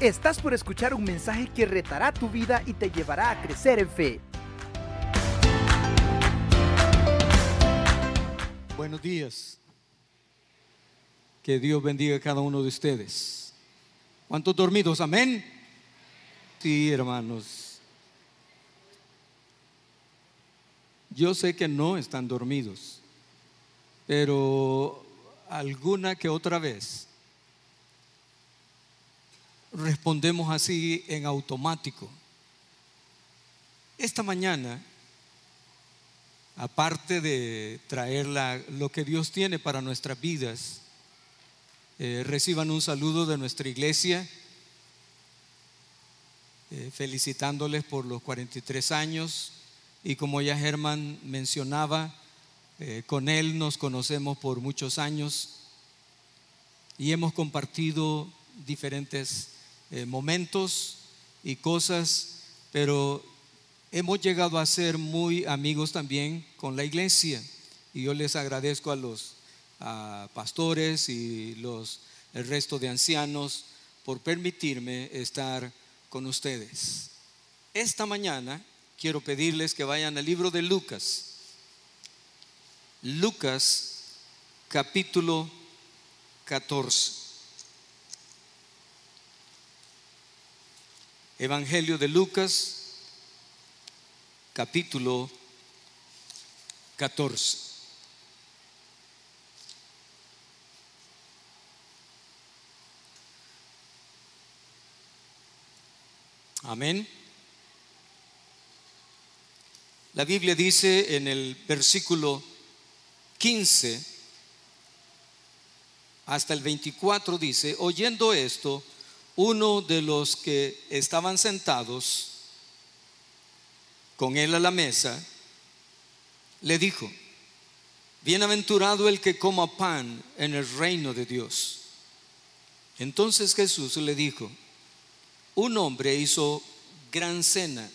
Estás por escuchar un mensaje que retará tu vida y te llevará a crecer en fe. Buenos días. Que Dios bendiga a cada uno de ustedes. ¿Cuántos dormidos? Amén. Sí, hermanos. Yo sé que no están dormidos, pero alguna que otra vez respondemos así en automático. Esta mañana, aparte de traer lo que Dios tiene para nuestras vidas, eh, reciban un saludo de nuestra iglesia, eh, felicitándoles por los 43 años y como ya Germán mencionaba, eh, con él nos conocemos por muchos años y hemos compartido diferentes eh, momentos y cosas, pero hemos llegado a ser muy amigos también con la iglesia. Y yo les agradezco a los pastores y los, el resto de ancianos por permitirme estar con ustedes. Esta mañana quiero pedirles que vayan al libro de Lucas. Lucas capítulo 14. Evangelio de Lucas, capítulo 14. Amén. La Biblia dice en el versículo 15 hasta el 24 dice, oyendo esto, uno de los que estaban sentados con él a la mesa, le dijo, bienaventurado el que coma pan en el reino de Dios. Entonces Jesús le dijo, un hombre hizo gran cena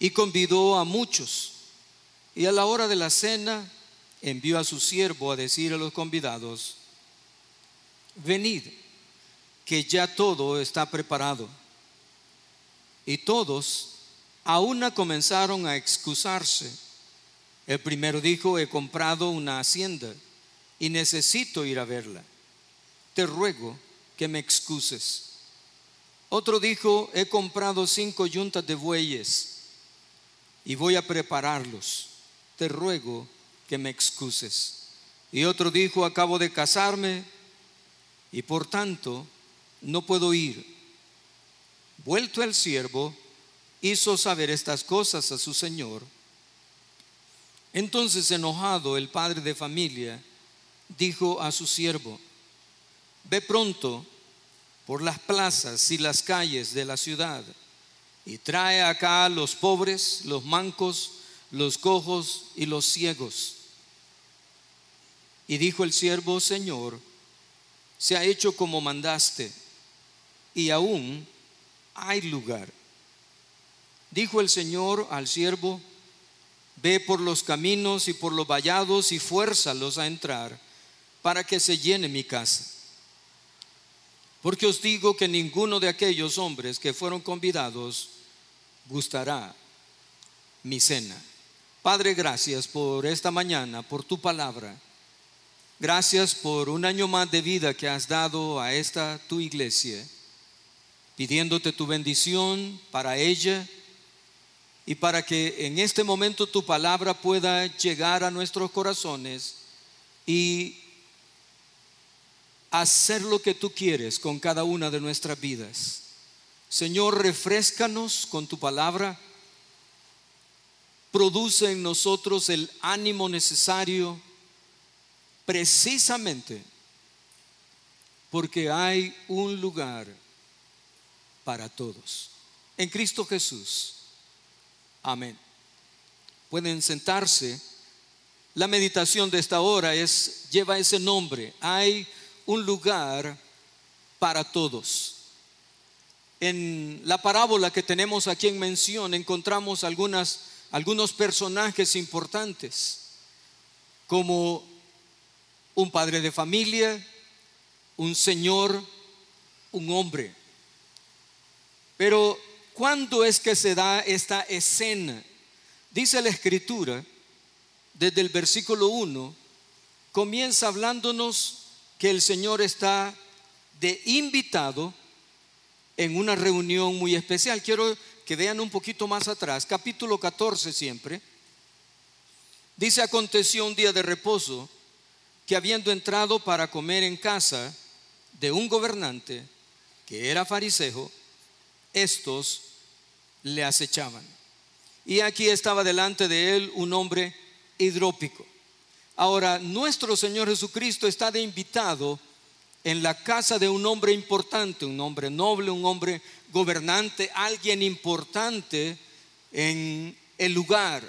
y convidó a muchos, y a la hora de la cena envió a su siervo a decir a los convidados, venid que ya todo está preparado. Y todos a una comenzaron a excusarse. El primero dijo, he comprado una hacienda y necesito ir a verla. Te ruego que me excuses. Otro dijo, he comprado cinco yuntas de bueyes y voy a prepararlos. Te ruego que me excuses. Y otro dijo, acabo de casarme y por tanto no puedo ir. Vuelto el siervo, hizo saber estas cosas a su señor. Entonces, enojado, el padre de familia dijo a su siervo, ve pronto por las plazas y las calles de la ciudad y trae acá los pobres, los mancos, los cojos y los ciegos. Y dijo el siervo, Señor, se ha hecho como mandaste y aún hay lugar. Dijo el Señor al siervo, ve por los caminos y por los vallados y fuérzalos a entrar para que se llene mi casa. Porque os digo que ninguno de aquellos hombres que fueron convidados gustará mi cena. Padre, gracias por esta mañana, por tu palabra. Gracias por un año más de vida que has dado a esta tu iglesia pidiéndote tu bendición para ella y para que en este momento tu palabra pueda llegar a nuestros corazones y hacer lo que tú quieres con cada una de nuestras vidas. Señor, refrescanos con tu palabra, produce en nosotros el ánimo necesario precisamente porque hay un lugar para todos. En Cristo Jesús. Amén. Pueden sentarse. La meditación de esta hora es lleva ese nombre. Hay un lugar para todos. En la parábola que tenemos aquí en mención encontramos algunas algunos personajes importantes como un padre de familia, un señor un hombre. Pero ¿cuándo es que se da esta escena? Dice la escritura, desde el versículo 1, comienza hablándonos que el Señor está de invitado en una reunión muy especial. Quiero que vean un poquito más atrás, capítulo 14 siempre. Dice, aconteció un día de reposo que habiendo entrado para comer en casa de un gobernante que era fariseo, estos le acechaban. Y aquí estaba delante de él un hombre hidrópico. Ahora, nuestro Señor Jesucristo está de invitado en la casa de un hombre importante, un hombre noble, un hombre gobernante, alguien importante en el lugar,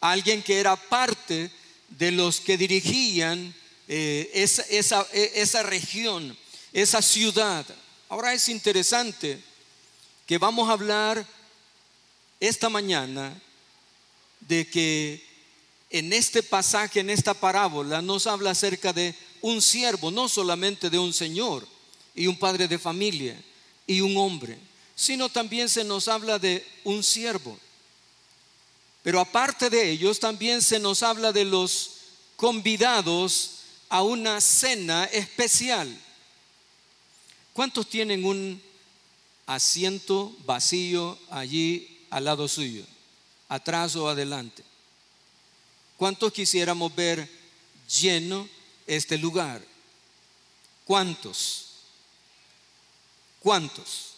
alguien que era parte de los que dirigían eh, e, esa región, esa ciudad. Ahora es interesante que vamos a hablar esta mañana de que en este pasaje, en esta parábola, nos habla acerca de un siervo, no solamente de un señor y un padre de familia y un hombre, sino también se nos habla de un siervo. Pero aparte de ellos, también se nos habla de los convidados a una cena especial. ¿Cuántos tienen un asiento vacío allí al lado suyo, atrás o adelante? ¿Cuántos quisiéramos ver lleno este lugar? ¿Cuántos? ¿Cuántos?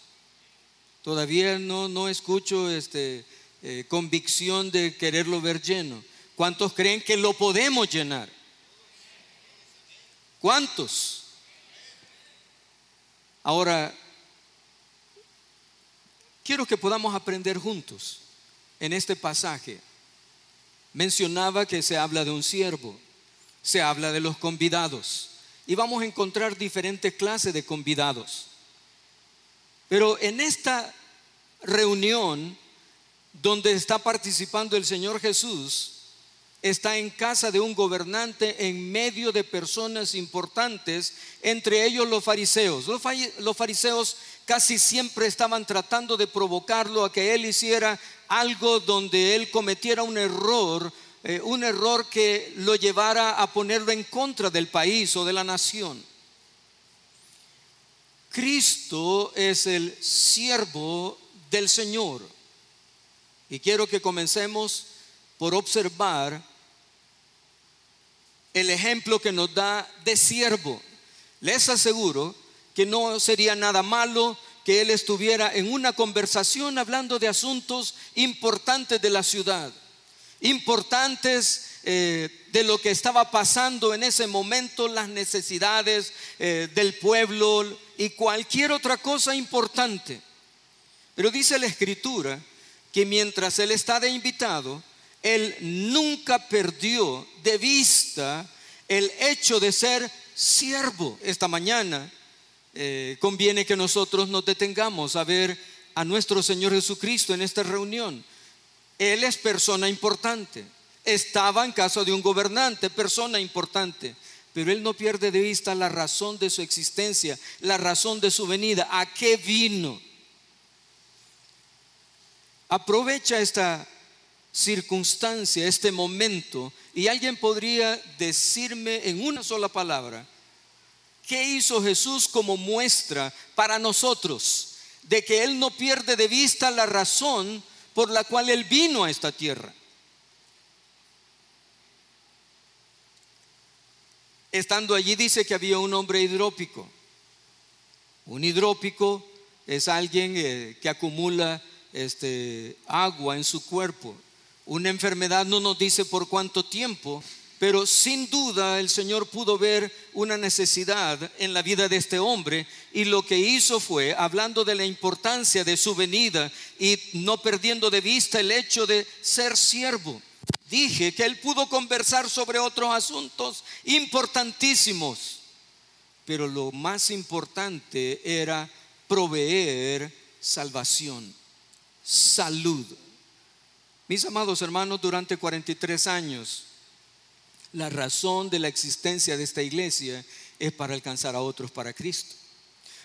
Todavía no, no escucho este, eh, convicción de quererlo ver lleno. ¿Cuántos creen que lo podemos llenar? ¿Cuántos? Ahora, quiero que podamos aprender juntos en este pasaje mencionaba que se habla de un siervo, se habla de los convidados y vamos a encontrar diferentes clases de convidados. Pero en esta reunión donde está participando el Señor Jesús, está en casa de un gobernante en medio de personas importantes, entre ellos los fariseos. Los, fariseos casi siempre estaban tratando de provocarlo a que él hiciera algo donde él cometiera un error, eh, un error que lo llevara a ponerlo en contra del país o de la nación. Cristo es el siervo del Señor. Y quiero que comencemos por observar el ejemplo que nos da de siervo. Les aseguro que no sería nada malo que él estuviera en una conversación hablando de asuntos importantes de la ciudad, importantes eh, de lo que estaba pasando en ese momento, las necesidades eh, del pueblo y cualquier otra cosa importante. Pero dice la escritura que mientras él está de invitado, él nunca perdió de vista el hecho de ser siervo esta mañana eh, conviene que nosotros nos detengamos a ver a nuestro Señor Jesucristo en esta reunión. Él es persona importante. Estaba en casa de un gobernante, persona importante. Pero él no pierde de vista la razón de su existencia, la razón de su venida, a qué vino. Aprovecha esta circunstancia, este momento, y alguien podría decirme en una sola palabra, ¿Qué hizo Jesús como muestra para nosotros de que Él no pierde de vista la razón por la cual Él vino a esta tierra? Estando allí dice que había un hombre hidrópico. Un hidrópico es alguien eh, que acumula este, agua en su cuerpo. Una enfermedad no nos dice por cuánto tiempo, pero sin duda el Señor pudo ver una necesidad en la vida de este hombre y lo que hizo fue, hablando de la importancia de su venida y no perdiendo de vista el hecho de ser siervo, dije que él pudo conversar sobre otros asuntos importantísimos, pero lo más importante era proveer salvación, salud. Mis amados hermanos, durante 43 años, la razón de la existencia de esta iglesia es para alcanzar a otros para Cristo.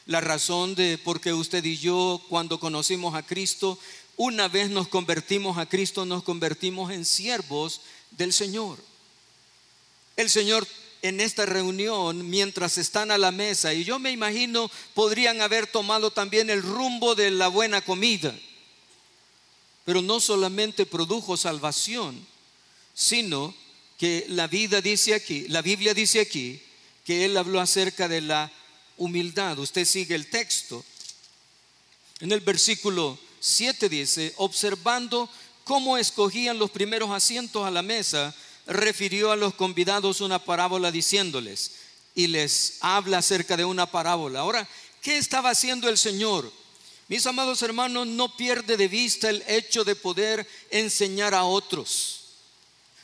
la razón de por qué usted y yo cuando conocimos a Cristo, una vez nos convertimos a Cristo, nos convertimos en siervos del Señor. El Señor en esta reunión, mientras están a la mesa, y yo me imagino podrían haber tomado también el rumbo de la buena comida, pero no solamente produjo salvación, sino que la vida dice aquí, la Biblia dice aquí, que él habló acerca de la humildad. Usted sigue el texto. En el versículo 7 dice, observando cómo escogían los primeros asientos a la mesa, refirió a los convidados una parábola diciéndoles, y les habla acerca de una parábola. Ahora, ¿qué estaba haciendo el Señor? Mis amados hermanos, no pierde de vista el hecho de poder enseñar a otros.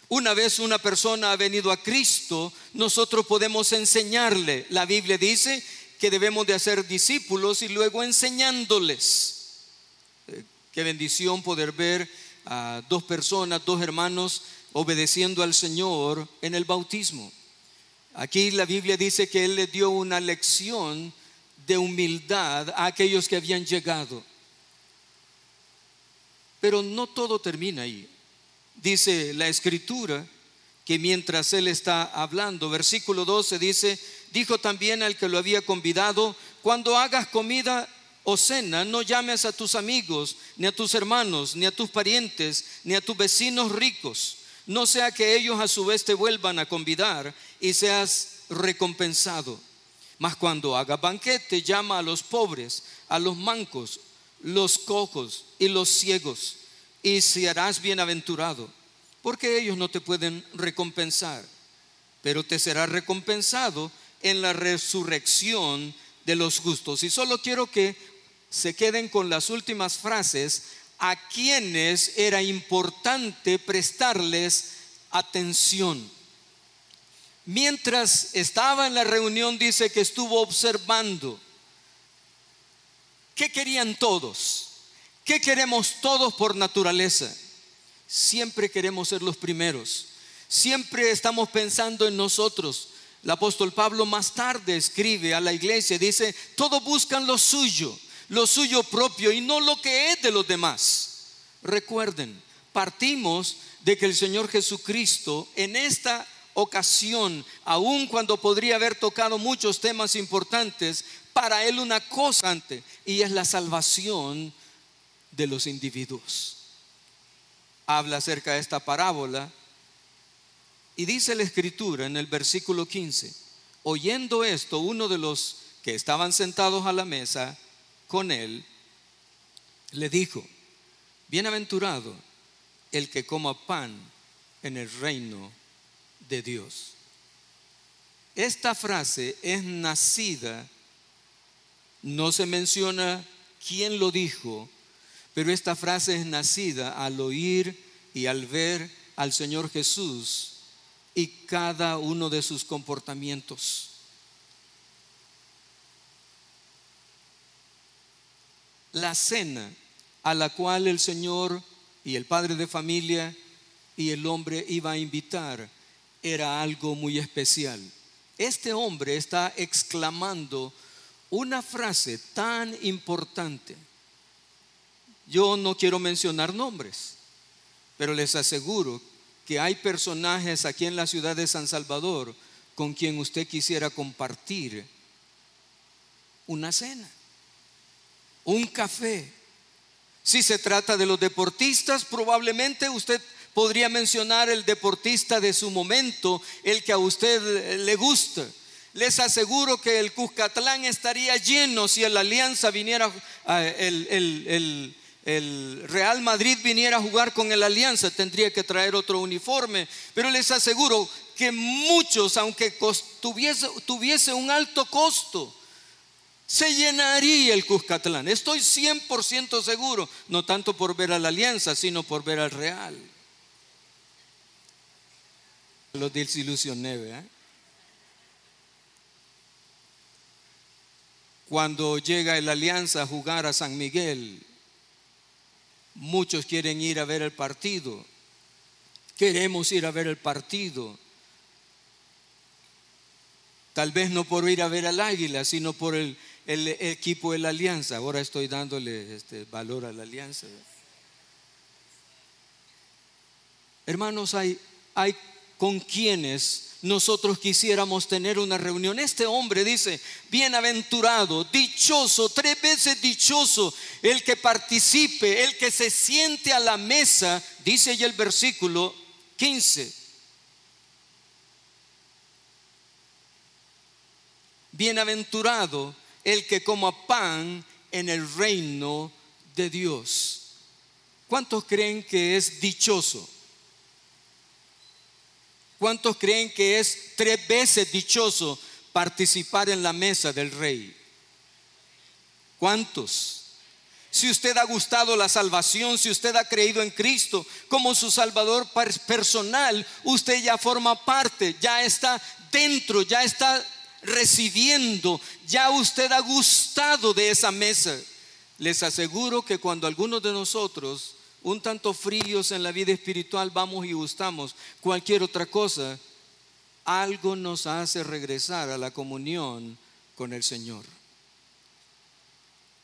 Una vez una persona ha venido a Cristo, nosotros podemos enseñarle. La Biblia dice que debemos de hacer discípulos y luego enseñándoles. Eh, qué bendición poder ver a dos personas, dos hermanos obedeciendo al Señor en el bautismo. Aquí la Biblia dice que Él le dio una lección de humildad a aquellos que habían llegado. Pero no todo termina ahí. Dice la escritura que mientras Él está hablando, versículo 12 dice, dijo también al que lo había convidado, cuando hagas comida o cena, no llames a tus amigos, ni a tus hermanos, ni a tus parientes, ni a tus vecinos ricos no sea que ellos a su vez te vuelvan a convidar y seas recompensado. Mas cuando haga banquete, llama a los pobres, a los mancos, los cojos y los ciegos, y serás bienaventurado, porque ellos no te pueden recompensar, pero te será recompensado en la resurrección de los justos. Y solo quiero que se queden con las últimas frases a quienes era importante prestarles atención. Mientras estaba en la reunión, dice que estuvo observando. ¿Qué querían todos? ¿Qué queremos todos por naturaleza? Siempre queremos ser los primeros. Siempre estamos pensando en nosotros. El apóstol Pablo más tarde escribe a la iglesia, dice, todos buscan lo suyo lo suyo propio y no lo que es de los demás. Recuerden, partimos de que el Señor Jesucristo en esta ocasión, aun cuando podría haber tocado muchos temas importantes, para Él una cosa antes, y es la salvación de los individuos. Habla acerca de esta parábola y dice la escritura en el versículo 15, oyendo esto, uno de los que estaban sentados a la mesa, con él, le dijo, bienaventurado el que coma pan en el reino de Dios. Esta frase es nacida, no se menciona quién lo dijo, pero esta frase es nacida al oír y al ver al Señor Jesús y cada uno de sus comportamientos. la cena a la cual el Señor y el padre de familia y el hombre iba a invitar era algo muy especial. Este hombre está exclamando una frase tan importante. Yo no quiero mencionar nombres, pero les aseguro que hay personajes aquí en la ciudad de San Salvador con quien usted quisiera compartir una cena un café. Si se trata de los deportistas, probablemente usted podría mencionar el deportista de su momento, el que a usted le gusta. Les aseguro que el Cuscatlán estaría lleno si la Alianza viniera, el, el, Real Madrid viniera a jugar con el Alianza, tendría que traer otro uniforme. Pero les aseguro que muchos, aunque tuviese, un alto costo, se llenaría el Cuscatlán. Estoy 100% seguro, no tanto por ver a la alianza, sino por ver al Real. Los desilusioné, ¿eh? Cuando llega la alianza a jugar a San Miguel, muchos quieren ir a ver el partido. Queremos ir a ver el partido. Tal vez no por ir a ver al águila, sino por el, el equipo de la alianza. Ahora estoy dándole este valor a la alianza. Hermanos, hay, hay con quienes nosotros quisiéramos tener una reunión. Este hombre dice, bienaventurado, dichoso, tres veces dichoso, el que participe, el que se siente a la mesa, dice ya el versículo 15. Bienaventurado el que coma pan en el reino de Dios. ¿Cuántos creen que es dichoso? ¿Cuántos creen que es tres veces dichoso participar en la mesa del rey? ¿Cuántos? Si usted ha gustado la salvación, si usted ha creído en Cristo como su Salvador personal, usted ya forma parte, ya está dentro, ya está recibiendo, ya usted ha gustado de esa mesa. Les aseguro que cuando algunos de nosotros un tanto fríos en la vida espiritual, vamos y gustamos cualquier otra cosa, algo nos hace regresar a la comunión con el Señor.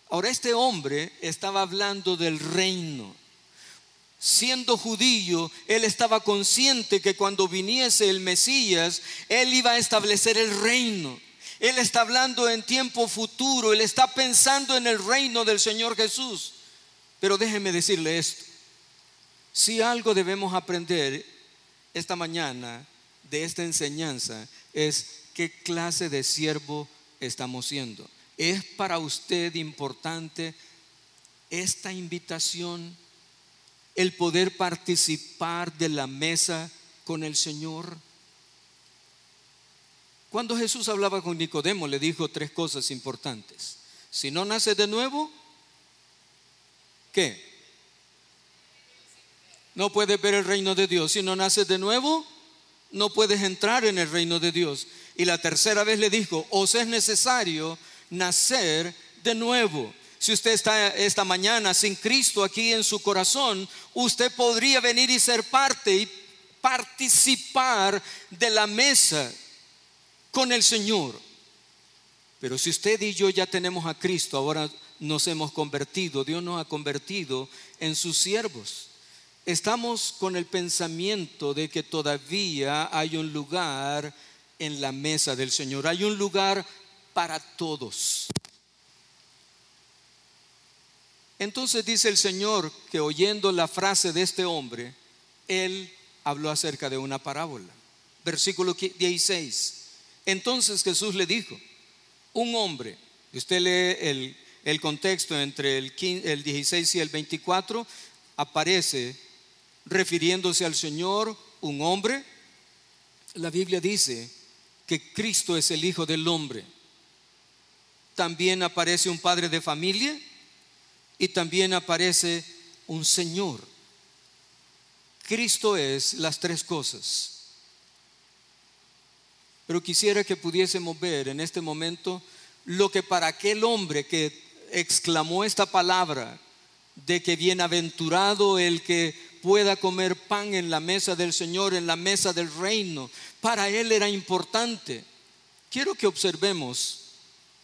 Ahora este hombre estaba hablando del reino. Siendo judío, él estaba consciente que cuando viniese el Mesías, él iba a establecer el reino. Él está hablando en tiempo futuro, él está pensando en el reino del Señor Jesús. Pero déjeme decirle esto. Si algo debemos aprender esta mañana de esta enseñanza es qué clase de siervo estamos siendo. ¿Es para usted importante esta invitación, el poder participar de la mesa con el Señor? Cuando Jesús hablaba con Nicodemo le dijo tres cosas importantes. Si no nace de nuevo, ¿Qué? No puedes ver el reino de Dios. Si no naces de nuevo, no puedes entrar en el reino de Dios. Y la tercera vez le dijo, os es necesario nacer de nuevo. Si usted está esta mañana sin Cristo aquí en su corazón, usted podría venir y ser parte y participar de la mesa con el Señor. Pero si usted y yo ya tenemos a Cristo, ahora nos hemos convertido, Dios nos ha convertido en sus siervos. Estamos con el pensamiento de que todavía hay un lugar en la mesa del Señor, hay un lugar para todos. Entonces dice el Señor que oyendo la frase de este hombre, él habló acerca de una parábola. Versículo 16. Entonces Jesús le dijo, un hombre, usted lee el el contexto entre el, 16 y el 24, aparece refiriéndose al Señor un hombre. La Biblia dice que Cristo es el Hijo del Hombre. También aparece un padre de familia y también aparece un Señor. Cristo es las tres cosas. Pero quisiera que pudiésemos ver en este momento lo que para aquel hombre que exclamó esta palabra de que bienaventurado el que pueda comer pan en la mesa del Señor, en la mesa del reino. Para él era importante. Quiero que observemos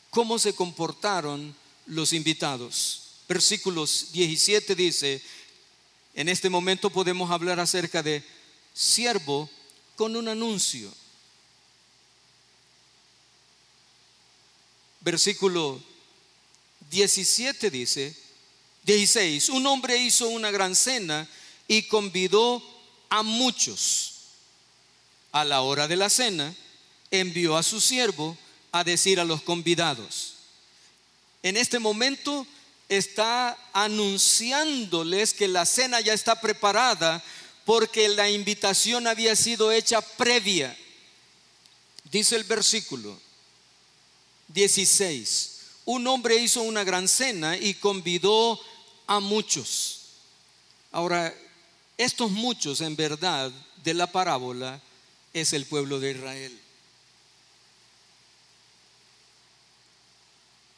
cómo se comportaron los invitados. Versículos 17 dice, en este momento podemos hablar acerca de siervo con un anuncio. Versículo 17 dice, 16, un hombre hizo una gran cena y convidó a muchos. A la hora de la cena, envió a su siervo a decir a los convidados. En este momento está anunciándoles que la cena ya está preparada porque la invitación había sido hecha previa. Dice el versículo 16 un hombre hizo una gran cena y convidó a muchos. Ahora, estos muchos en verdad de la parábola es el pueblo de Israel.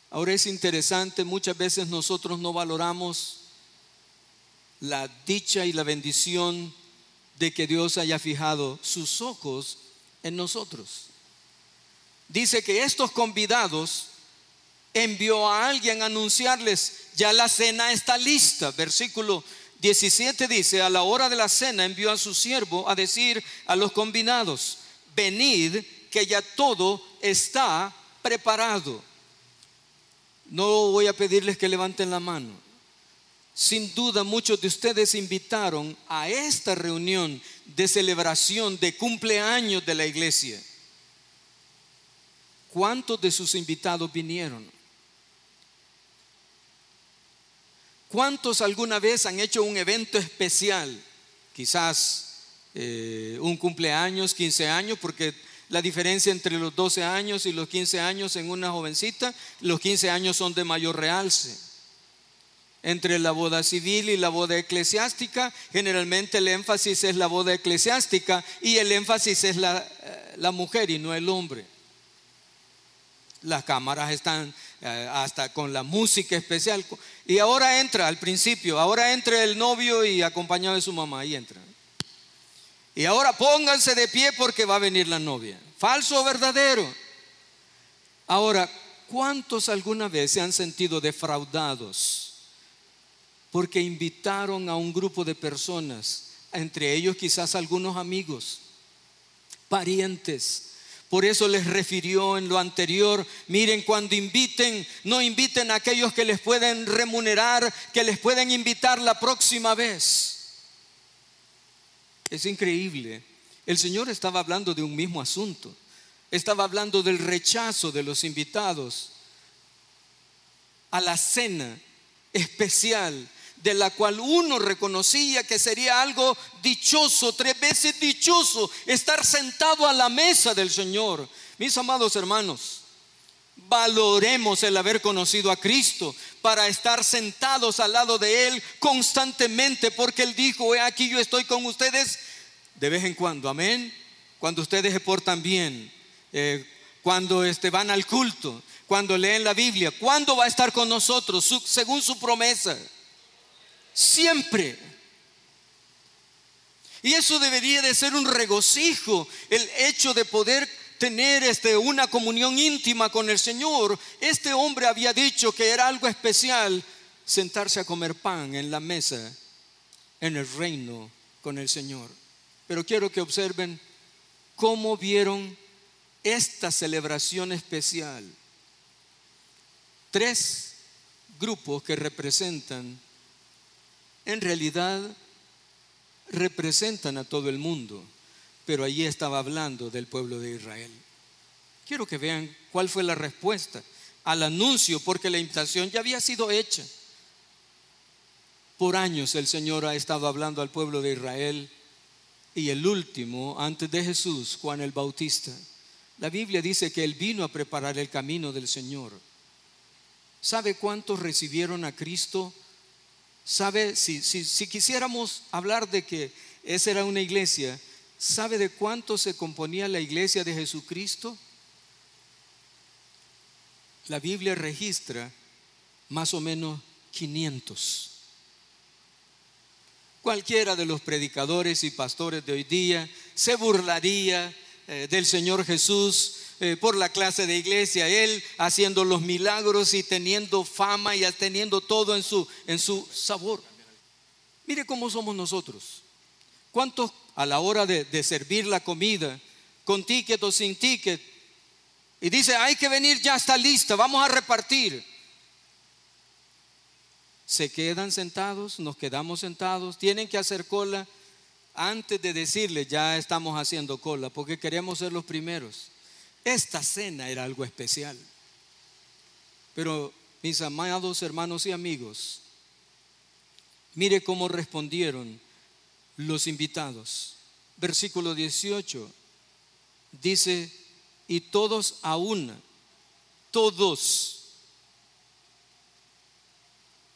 Ahora es interesante, muchas veces nosotros no valoramos la dicha y la bendición de que Dios haya fijado sus ojos en nosotros. Dice que estos convidados envió a alguien a anunciarles, ya la cena está lista. Versículo 17 dice, a la hora de la cena envió a su siervo a decir a los combinados, venid que ya todo está preparado. No voy a pedirles que levanten la mano. Sin duda muchos de ustedes invitaron a esta reunión de celebración de cumpleaños de la iglesia. ¿Cuántos de sus invitados vinieron? ¿Cuántos alguna vez han hecho un evento especial? Quizás eh, un cumpleaños, 15 años, porque la diferencia entre los 12 años y los 15 años en una jovencita, los 15 años son de mayor realce. Entre la boda civil y la boda eclesiástica, generalmente el énfasis es la boda eclesiástica y el énfasis es la, eh, la mujer y no el hombre. Las cámaras están hasta con la música especial. Y ahora entra al principio, ahora entra el novio y acompañado de su mamá, ahí entra. Y ahora pónganse de pie porque va a venir la novia. ¿Falso o verdadero? Ahora, ¿cuántos alguna vez se han sentido defraudados? Porque invitaron a un grupo de personas, entre ellos quizás algunos amigos, parientes. Por eso les refirió en lo anterior, miren, cuando inviten, no inviten a aquellos que les pueden remunerar, que les pueden invitar la próxima vez. Es increíble. El Señor estaba hablando de un mismo asunto. Estaba hablando del rechazo de los invitados a la cena especial de la cual uno reconocía que sería algo dichoso, tres veces dichoso, estar sentado a la mesa del Señor. Mis amados hermanos, valoremos el haber conocido a Cristo para estar sentados al lado de Él constantemente, porque Él dijo, he aquí yo estoy con ustedes de vez en cuando, amén. Cuando ustedes se portan bien, eh, cuando este, van al culto, cuando leen la Biblia, ¿cuándo va a estar con nosotros? según su promesa. Siempre. Y eso debería de ser un regocijo, el hecho de poder tener este, una comunión íntima con el Señor. Este hombre había dicho que era algo especial sentarse a comer pan en la mesa en el reino con el Señor. Pero quiero que observen cómo vieron esta celebración especial. Tres grupos que representan, en realidad representan a todo el mundo pero allí estaba hablando del pueblo de Israel. Quiero que vean cuál fue la respuesta al anuncio, porque la invitación ya había sido hecha. Por años el Señor ha estado hablando al pueblo de Israel y el último, antes de Jesús, Juan el Bautista. La Biblia dice que Él vino a preparar el camino del Señor. ¿Sabe cuántos recibieron a Cristo? ¿Sabe? Si, si quisiéramos hablar de que esa era una iglesia, ¿Sabe de cuánto se componía la iglesia de Jesucristo? La Biblia registra más o menos 500. Cualquiera de los predicadores y pastores de hoy día se burlaría eh, del Señor Jesús eh, por la clase de iglesia, Él haciendo los milagros y teniendo fama y teniendo todo en su, en su sabor. Mire cómo somos nosotros. ¿Cuántos a la hora de, servir la comida, con ticket o sin ticket, y dice, hay que venir, ya está lista, vamos a repartir. Se quedan sentados, nos quedamos sentados, tienen que hacer cola antes de decirle, ya estamos haciendo cola, porque queremos ser los primeros. Esta cena era algo especial. Pero mis amados hermanos y amigos, mire cómo respondieron los invitados. Versículo 18 dice, y todos a una, todos.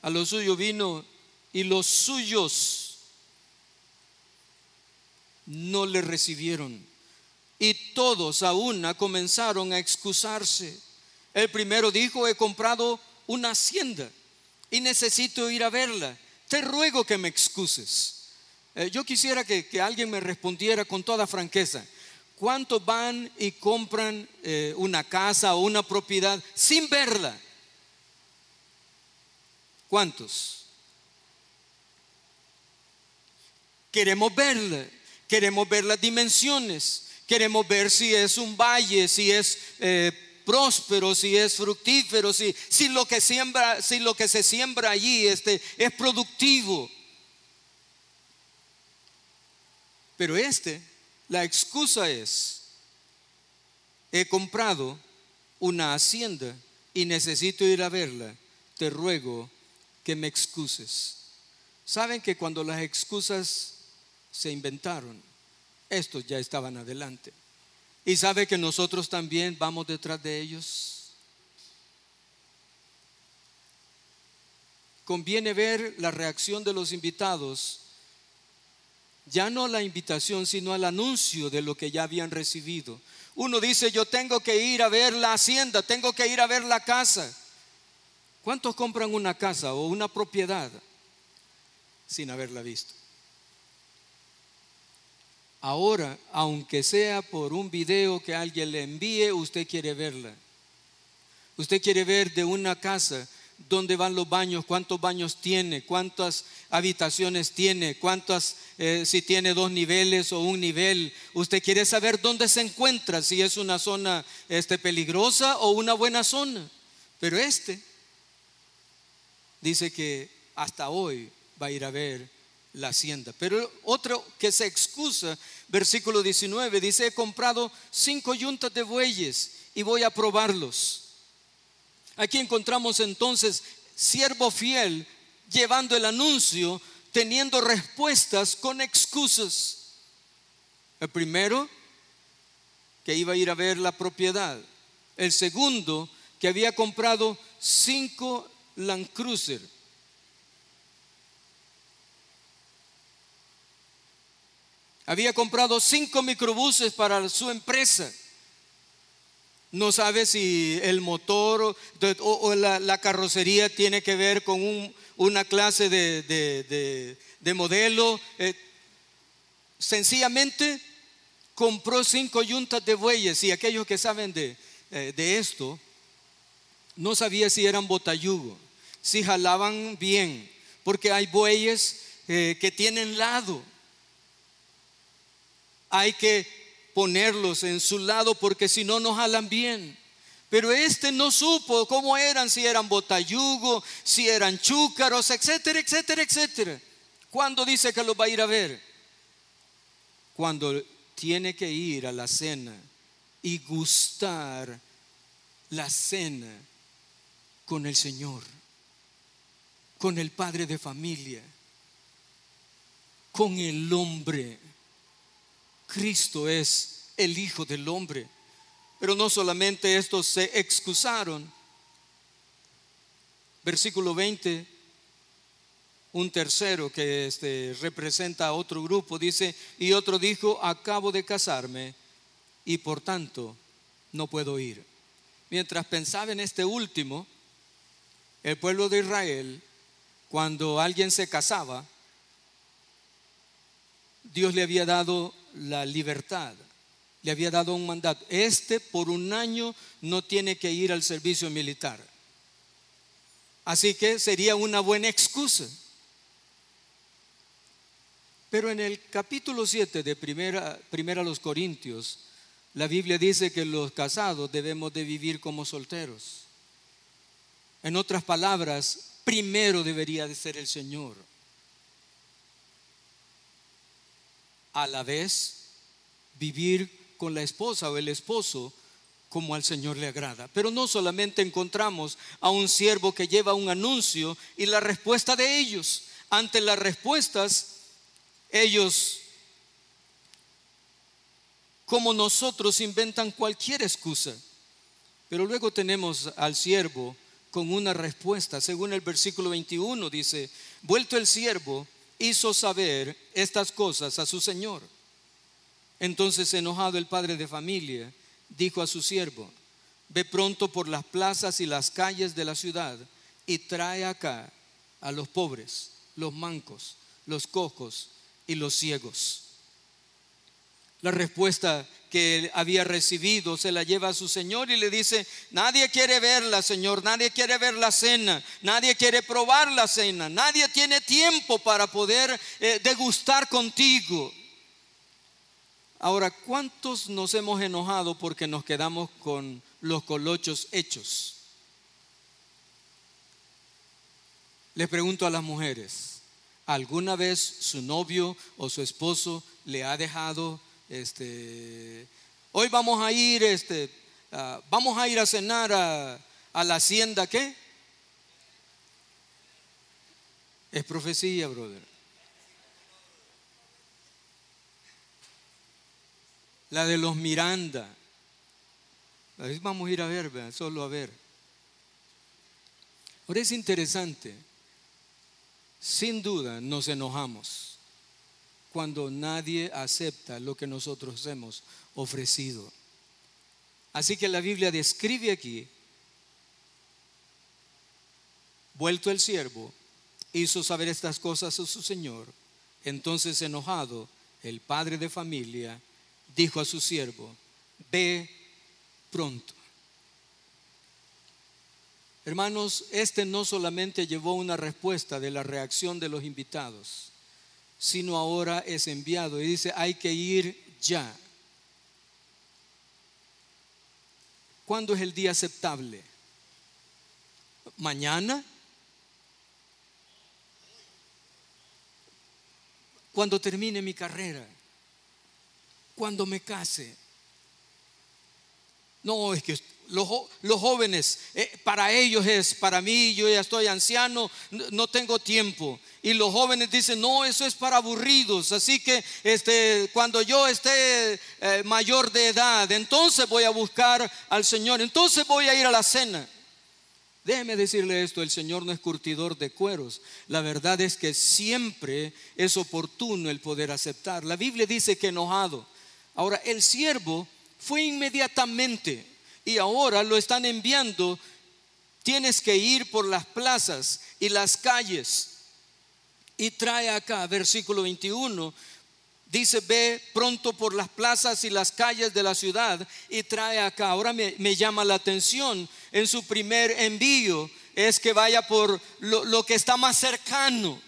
A lo suyo vino y los suyos no le recibieron. Y todos a una comenzaron a excusarse. El primero dijo, he comprado una hacienda y necesito ir a verla. Te ruego que me excuses. Eh, yo quisiera que, alguien me respondiera con toda franqueza. ¿Cuántos van y compran eh, una casa o una propiedad sin verla? ¿Cuántos? Queremos verla, queremos ver las dimensiones, queremos ver si es un valle, si es eh, próspero, si es fructífero, si, si, lo que siembra, si lo que se siembra allí este, es productivo. Pero este, la excusa es, he comprado una hacienda y necesito ir a verla, te ruego que me excuses. Saben que cuando las excusas se inventaron, estos ya estaban adelante. Y sabe que nosotros también vamos detrás de ellos. Conviene ver la reacción de los invitados, ya no la invitación, sino al anuncio de lo que ya habían recibido. Uno dice, yo tengo que ir a ver la hacienda, tengo que ir a ver la casa. ¿Cuántos compran una casa o una propiedad sin haberla visto? Ahora, aunque sea por un video que alguien le envíe, usted quiere verla. Usted quiere ver de una casa dónde van los baños, cuántos baños tiene, cuántas habitaciones tiene, cuántas, eh, si tiene dos niveles o un nivel. Usted quiere saber dónde se encuentra, si es una zona este, peligrosa o una buena zona. Pero este dice que hasta hoy va a ir a ver la hacienda. Pero otro que se excusa, versículo 19, dice, he comprado cinco yuntas de bueyes y voy a probarlos. Aquí encontramos entonces siervo fiel llevando el anuncio, teniendo respuestas con excusas. El primero, que iba a ir a ver la propiedad. El segundo, que había comprado cinco Land Cruiser. Había comprado cinco microbuses para su empresa. No sabe si el motor o, la, carrocería tiene que ver con una clase de, modelo. Eh, sencillamente compró cinco yuntas de bueyes y aquellos que saben de, eh, esto, no sabía si eran botayugo, si jalaban bien, porque hay bueyes eh, que tienen lado hay que ponerlos en su lado porque si no nos jalan bien. Pero este no supo cómo eran, si eran botayugo, si eran chúcaros, etcétera, etcétera, etcétera. ¿Cuándo dice que los va a ir a ver? Cuando tiene que ir a la cena y gustar la cena con el Señor, con el padre de familia, con el hombre Cristo es el Hijo del Hombre. Pero no solamente estos se excusaron. Versículo 20, un tercero que este, representa a otro grupo, dice, y otro dijo, acabo de casarme y por tanto no puedo ir. Mientras pensaba en este último, el pueblo de Israel, cuando alguien se casaba, Dios le había dado la libertad, le había dado un mandato. Este por un año no tiene que ir al servicio militar. Así que sería una buena excusa. Pero en el capítulo 7 de primera, primera los Corintios, la Biblia dice que los casados debemos de vivir como solteros. En otras palabras, primero debería de ser el Señor. A la vez vivir con la esposa o el esposo como al Señor le agrada. Pero no solamente encontramos a un siervo que lleva un anuncio y la respuesta de ellos. Ante las respuestas, ellos, como nosotros, inventan cualquier excusa. Pero luego tenemos al siervo con una respuesta. Según el versículo 21 dice, vuelto el siervo, hizo saber estas cosas a su señor. Entonces, enojado el padre de familia, dijo a su siervo, ve pronto por las plazas y las calles de la ciudad y trae acá a los pobres, los mancos, los cojos y los ciegos. La respuesta que había recibido, se la lleva a su señor y le dice, nadie quiere verla, señor, nadie quiere ver la cena, nadie quiere probar la cena, nadie tiene tiempo para poder eh, degustar contigo. Ahora, ¿cuántos nos hemos enojado porque nos quedamos con los colochos hechos? Les pregunto a las mujeres, ¿alguna vez su novio o su esposo le ha dejado este hoy vamos a ir este vamos a ir a cenar a, la hacienda qué? Es profecía, brother. La de los Miranda. Vamos a ir a ver, solo a ver. Ahora es interesante sin duda nos enojamos cuando nadie acepta lo que nosotros hemos ofrecido. Así que la Biblia describe aquí, vuelto el siervo, hizo saber estas cosas a su Señor, entonces enojado, el padre de familia dijo a su siervo, ve pronto. Hermanos, este no solamente llevó una respuesta de la reacción de los invitados, sino ahora es enviado y dice, hay que ir ya. ¿Cuándo es el día aceptable? ¿Mañana? Cuando termine mi carrera, cuando me case. No, es que los, jóvenes, eh, para ellos es, para mí, yo ya estoy anciano, no, tengo tiempo. Y los jóvenes dicen, no, eso es para aburridos. Así que este, cuando yo esté eh, mayor de edad, entonces voy a buscar al Señor, entonces voy a ir a la cena. Déjeme decirle esto, el Señor no es curtidor de cueros. La verdad es que siempre es oportuno el poder aceptar. La Biblia dice que enojado. Ahora, el siervo fue inmediatamente y ahora lo están enviando. Tienes que ir por las plazas y las calles. Y trae acá, versículo 21, dice, ve pronto por las plazas y las calles de la ciudad y trae acá. Ahora me, llama la atención en su primer envío es que vaya por lo, lo que está más cercano.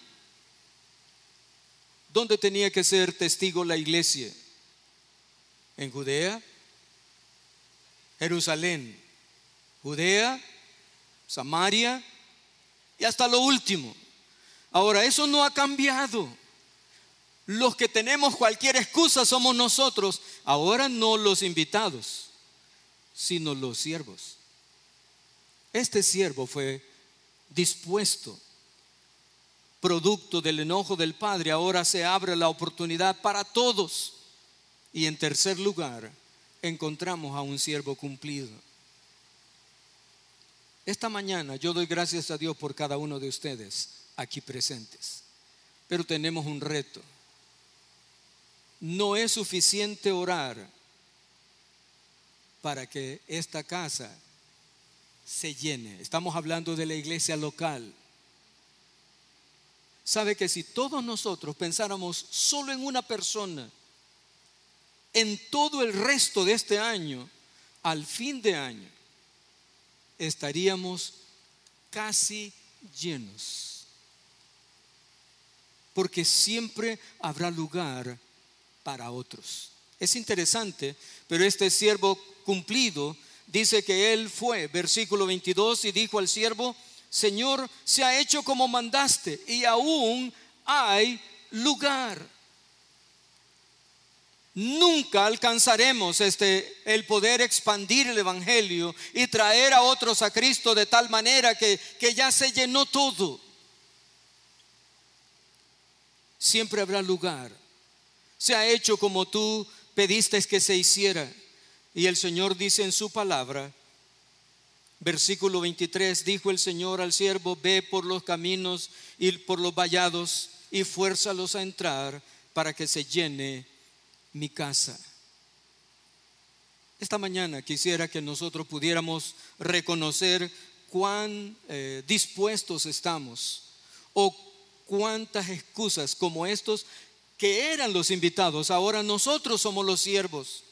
¿Dónde tenía que ser testigo la iglesia? ¿En Judea? Jerusalén, Judea, Samaria y hasta lo último. Ahora, eso no ha cambiado. Los que tenemos cualquier excusa somos nosotros. Ahora no los invitados, sino los siervos. Este siervo fue dispuesto, producto del enojo del Padre. Ahora se abre la oportunidad para todos. Y en tercer lugar, encontramos a un siervo cumplido. Esta mañana yo doy gracias a Dios por cada uno de ustedes aquí presentes, pero tenemos un reto. No es suficiente orar para que esta casa se llene. Estamos hablando de la iglesia local. Sabe que si todos nosotros pensáramos solo en una persona, en todo el resto de este año, al fin de año, estaríamos casi llenos. Porque siempre habrá lugar para otros. Es interesante, pero este siervo cumplido dice que él fue, versículo 22, y dijo al siervo, Señor, se ha hecho como mandaste y aún hay lugar nunca alcanzaremos este el poder expandir el evangelio y traer a otros a Cristo de tal manera que, que ya se llenó todo. Siempre habrá lugar. Se ha hecho como tú pediste que se hiciera. Y el Señor dice en su palabra, versículo 23, dijo el Señor al siervo, ve por los caminos y por los vallados y fuérzalos a entrar para que se llene mi casa. Esta mañana quisiera que nosotros pudiéramos reconocer cuán eh, dispuestos estamos o cuántas excusas como estos que eran los invitados, ahora nosotros somos los siervos.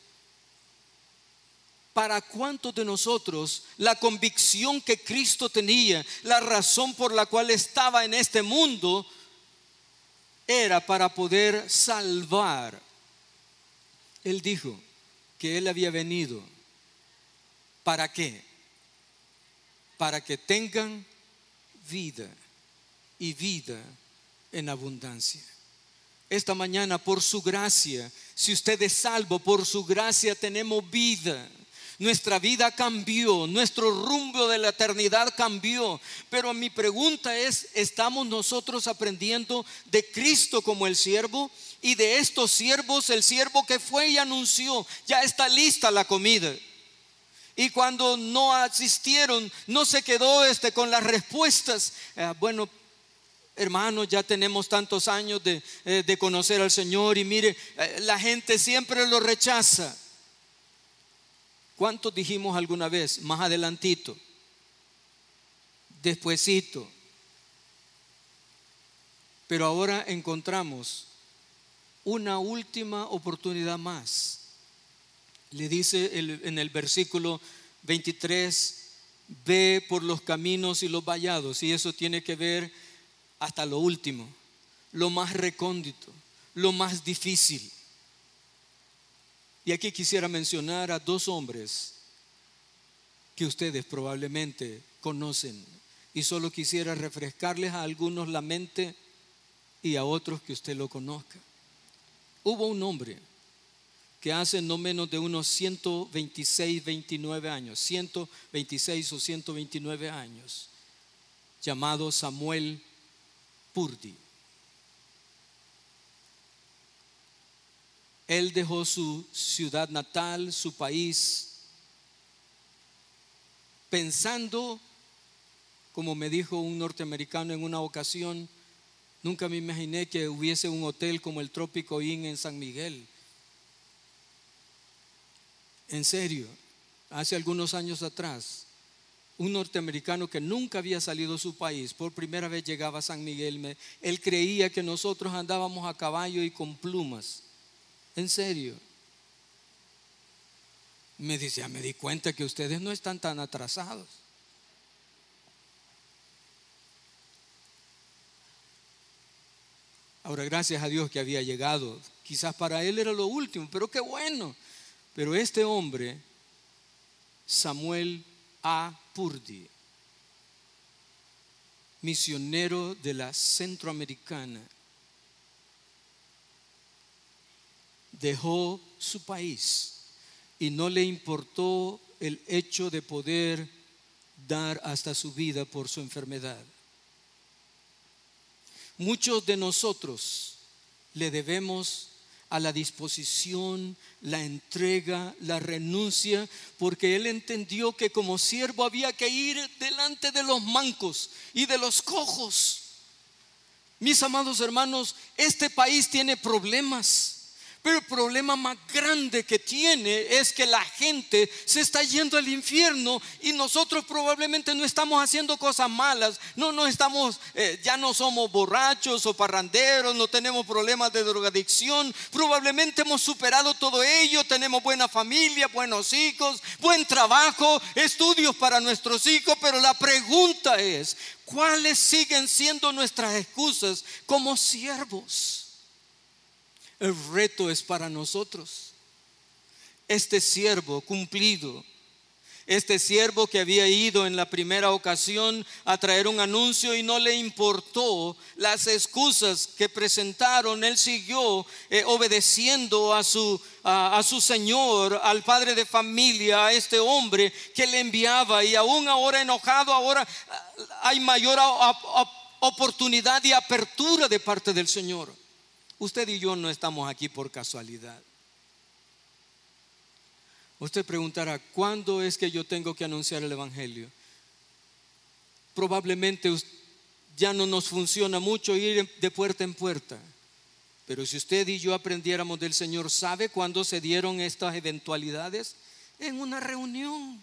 para cuántos de nosotros la convicción que Cristo tenía, la razón por la cual estaba en este mundo, era para poder salvar. Él dijo que Él había venido. ¿Para qué? Para que tengan vida y vida en abundancia. Esta mañana, por su gracia, si usted es salvo, por su gracia tenemos vida. Nuestra vida cambió, nuestro rumbo de la eternidad cambió. Pero mi pregunta es, ¿estamos nosotros aprendiendo de Cristo como el siervo? Y de estos siervos, el siervo que fue y anunció, ya está lista la comida. Y cuando no asistieron, no se quedó este con las respuestas. Eh, bueno, hermanos, ya tenemos tantos años de, eh, de, conocer al Señor y mire, eh, la gente siempre lo rechaza. ¿Cuántos dijimos alguna vez? Más adelantito, despuesito. Pero ahora encontramos una última oportunidad más. Le dice en el versículo 23, ve por los caminos y los vallados. Y eso tiene que ver hasta lo último, lo más recóndito, lo más difícil. Y aquí quisiera mencionar a dos hombres que ustedes probablemente conocen y solo quisiera refrescarles a algunos la mente y a otros que usted lo conozca. Hubo un hombre que hace no menos de unos 126, 29 años, 126 o 129 años, llamado Samuel Purdi. Él dejó su ciudad natal, su país, pensando, como me dijo un norteamericano en una ocasión, nunca me imaginé que hubiese un hotel como el Trópico Inn en San Miguel. En serio, hace algunos años atrás, un norteamericano que nunca había salido de su país, por primera vez llegaba a San Miguel, él creía que nosotros andábamos a caballo y con plumas. En serio. Me dice, ya me di cuenta que ustedes no están tan atrasados. Ahora, gracias a Dios que había llegado. Quizás para él era lo último, pero qué bueno. Pero este hombre, Samuel A. Purdi, misionero de la Centroamericana, dejó su país y no le importó el hecho de poder dar hasta su vida por su enfermedad. Muchos de nosotros le debemos a la disposición, la entrega, la renuncia, porque él entendió que como siervo había que ir delante de los mancos y de los cojos. Mis amados hermanos, este país tiene problemas. Pero el problema más grande que tiene es que la gente se está yendo al infierno y nosotros probablemente no estamos haciendo cosas malas, no, no estamos, eh, ya no somos borrachos o parranderos, no tenemos problemas de drogadicción, probablemente hemos superado todo ello, tenemos buena familia, buenos hijos, buen trabajo, estudios para nuestros hijos, pero la pregunta es, ¿cuáles siguen siendo nuestras excusas como siervos? El reto es para nosotros. Este siervo cumplido, este siervo que había ido en la primera ocasión a traer un anuncio y no le importó las excusas que presentaron, él siguió eh, obedeciendo a su, a, su Señor, al padre de familia, a este hombre que le enviaba y aún ahora enojado, ahora ah, hay mayor oportunidad y apertura de parte del Señor. Usted y yo no estamos aquí por casualidad. Usted preguntará, ¿cuándo es que yo tengo que anunciar el Evangelio? Probablemente ya no nos funciona mucho ir de puerta en puerta. Pero si usted y yo aprendiéramos del Señor, ¿sabe cuándo se dieron estas eventualidades? En una reunión.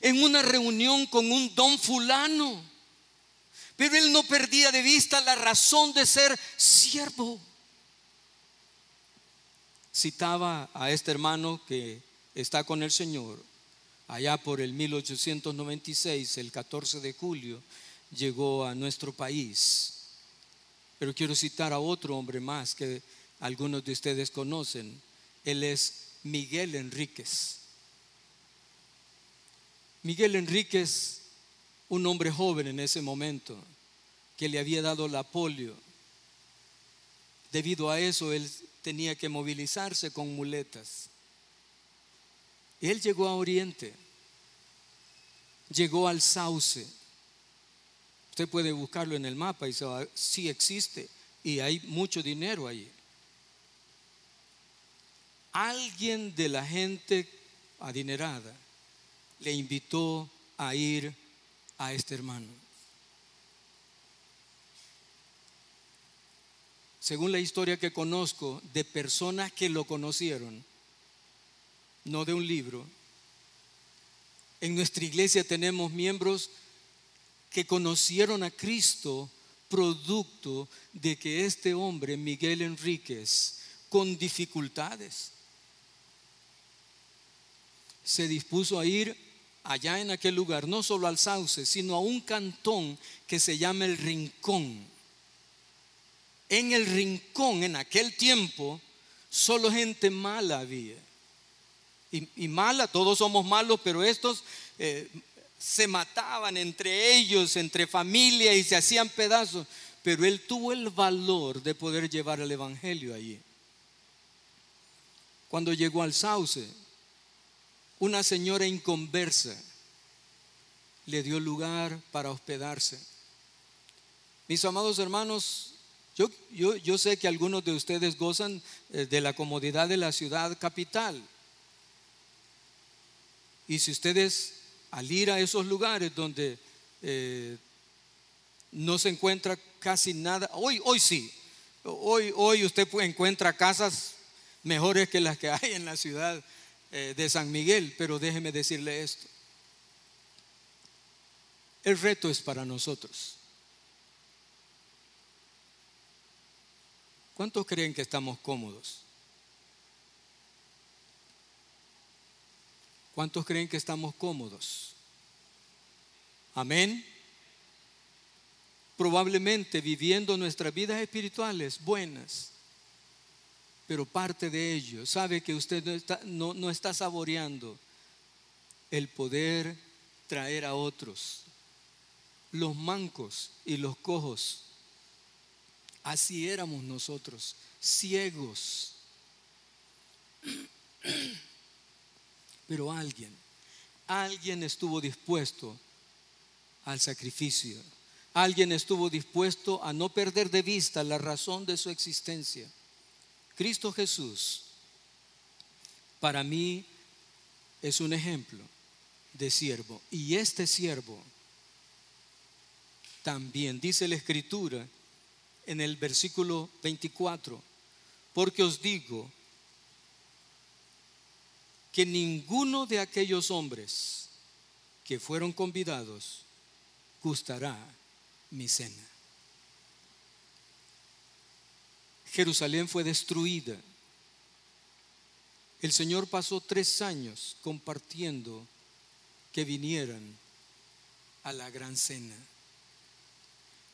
En una reunión con un don fulano pero él no perdía de vista la razón de ser siervo. Citaba a este hermano que está con el Señor. Allá por el 1896, el 14 de julio, llegó a nuestro país. Pero quiero citar a otro hombre más que algunos de ustedes conocen. Él es Miguel Enríquez. Miguel Enríquez, un hombre joven en ese momento, que le había dado la polio. Debido a eso, él tenía que movilizarse con muletas. Él llegó a Oriente, llegó al Sauce. Usted puede buscarlo en el mapa y se sí existe y hay mucho dinero ahí. Alguien de la gente adinerada le invitó a ir a este hermano. Según la historia que conozco de personas que lo conocieron, no de un libro, en nuestra iglesia tenemos miembros que conocieron a Cristo producto de que este hombre, Miguel Enríquez, con dificultades, se dispuso a ir allá en aquel lugar, no solo al sauce, sino a un cantón que se llama el Rincón. En el Rincón, en aquel tiempo, solo gente mala había. Y, mala, todos somos malos, pero estos eh, se mataban entre ellos, entre familia y se hacían pedazos. Pero él tuvo el valor de poder llevar el Evangelio allí. Cuando llegó al sauce, una señora inconversa le dio lugar para hospedarse. Mis amados hermanos, yo, yo, yo, sé que algunos de ustedes gozan eh, de la comodidad de la ciudad capital. Y si ustedes al ir a esos lugares donde eh, no se encuentra casi nada, hoy, hoy sí, hoy, hoy usted encuentra casas mejores que las que hay en la ciudad eh, de San Miguel, pero déjeme decirle esto. El reto es para nosotros. ¿Cuántos creen que estamos cómodos? ¿Cuántos creen que estamos cómodos? Amén. Probablemente viviendo nuestras vidas espirituales buenas, pero parte de ello sabe que usted no está, no, está saboreando el poder traer a otros, los mancos y los cojos. Así éramos nosotros, ciegos. Pero alguien, alguien estuvo dispuesto al sacrificio. Alguien estuvo dispuesto a no perder de vista la razón de su existencia. Cristo Jesús, para mí, es un ejemplo de siervo. Y este siervo también, dice la Escritura en el versículo 24, porque os digo que ninguno de aquellos hombres que fueron convidados gustará mi cena. Jerusalén fue destruida. El Señor pasó tres años compartiendo que vinieran a la gran cena.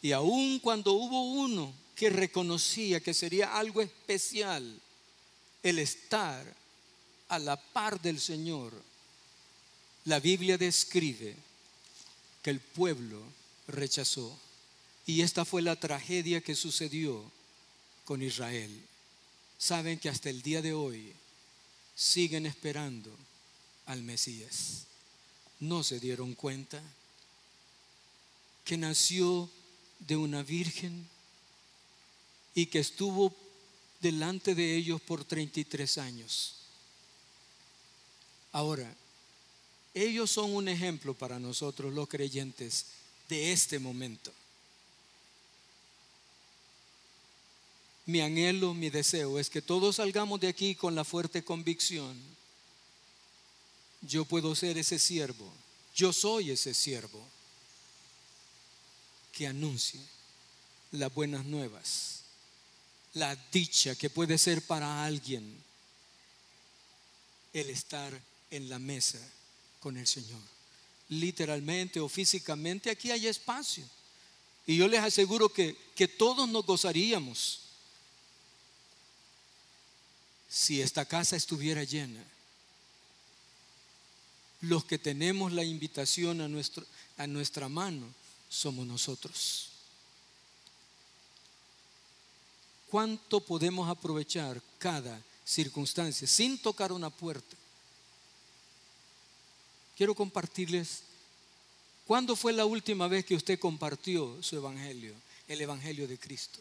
Y aun cuando hubo uno que reconocía que sería algo especial el estar a la par del Señor, la Biblia describe que el pueblo rechazó. Y esta fue la tragedia que sucedió con Israel. Saben que hasta el día de hoy siguen esperando al Mesías. No se dieron cuenta que nació de una virgen y que estuvo delante de ellos por 33 años. Ahora, ellos son un ejemplo para nosotros los creyentes de este momento. Mi anhelo, mi deseo es que todos salgamos de aquí con la fuerte convicción. Yo puedo ser ese siervo, yo soy ese siervo que anuncie las buenas nuevas, la dicha que puede ser para alguien el estar en la mesa con el Señor. Literalmente o físicamente aquí hay espacio. Y yo les aseguro que, que todos nos gozaríamos si esta casa estuviera llena. Los que tenemos la invitación a, nuestro, a nuestra mano somos nosotros. ¿Cuánto podemos aprovechar cada circunstancia sin tocar una puerta? Quiero compartirles, ¿cuándo fue la última vez que usted compartió su evangelio, el evangelio de Cristo?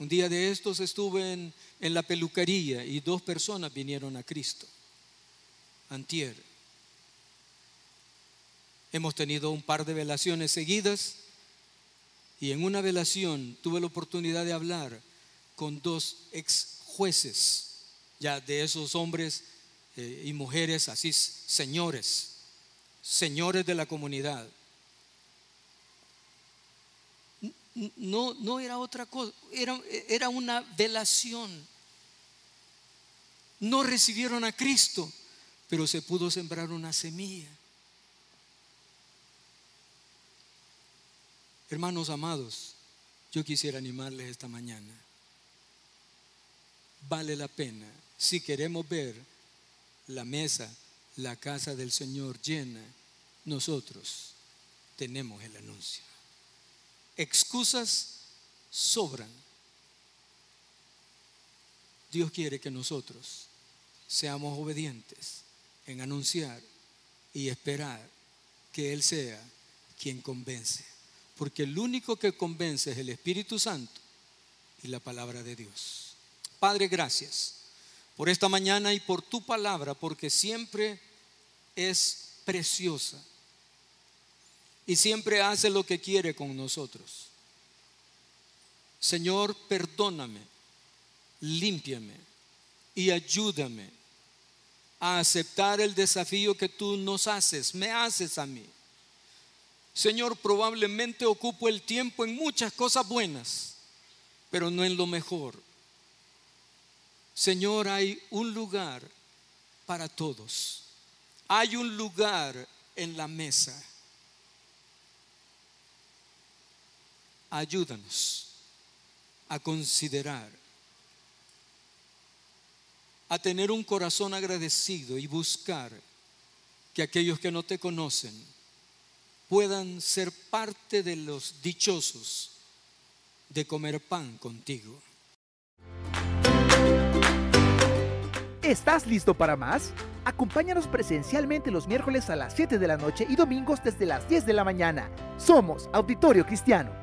Un día de estos estuve en, la peluquería y dos personas vinieron a Cristo. Antier. Hemos tenido un par de velaciones seguidas y en una velación tuve la oportunidad de hablar con dos ex jueces, ya de esos hombres eh, y mujeres así, señores, señores de la comunidad. No, no era otra cosa, era, era una velación. No recibieron a Cristo, pero se pudo sembrar una semilla. Hermanos amados, yo quisiera animarles esta mañana. Vale la pena si queremos ver la mesa, la casa del Señor llena, nosotros tenemos el anuncio. Excusas sobran. Dios quiere que nosotros seamos obedientes en anunciar y esperar que Él sea quien convence. Porque el único que convence es el Espíritu Santo y la palabra de Dios. Padre, gracias por esta mañana y por tu palabra, porque siempre es preciosa y siempre hace lo que quiere con nosotros. Señor, perdóname, límpiame y ayúdame a aceptar el desafío que tú nos haces, me haces a mí. Señor, probablemente ocupo el tiempo en muchas cosas buenas, pero no en lo mejor. Señor, hay un lugar para todos. Hay un lugar en la mesa. Ayúdanos a considerar, a tener un corazón agradecido y buscar que aquellos que no te conocen puedan ser parte de los dichosos de comer pan contigo. ¿Estás listo para más? Acompáñanos presencialmente los miércoles a las 7 de la noche y domingos desde las 10 de la mañana. Somos Auditorio Cristiano.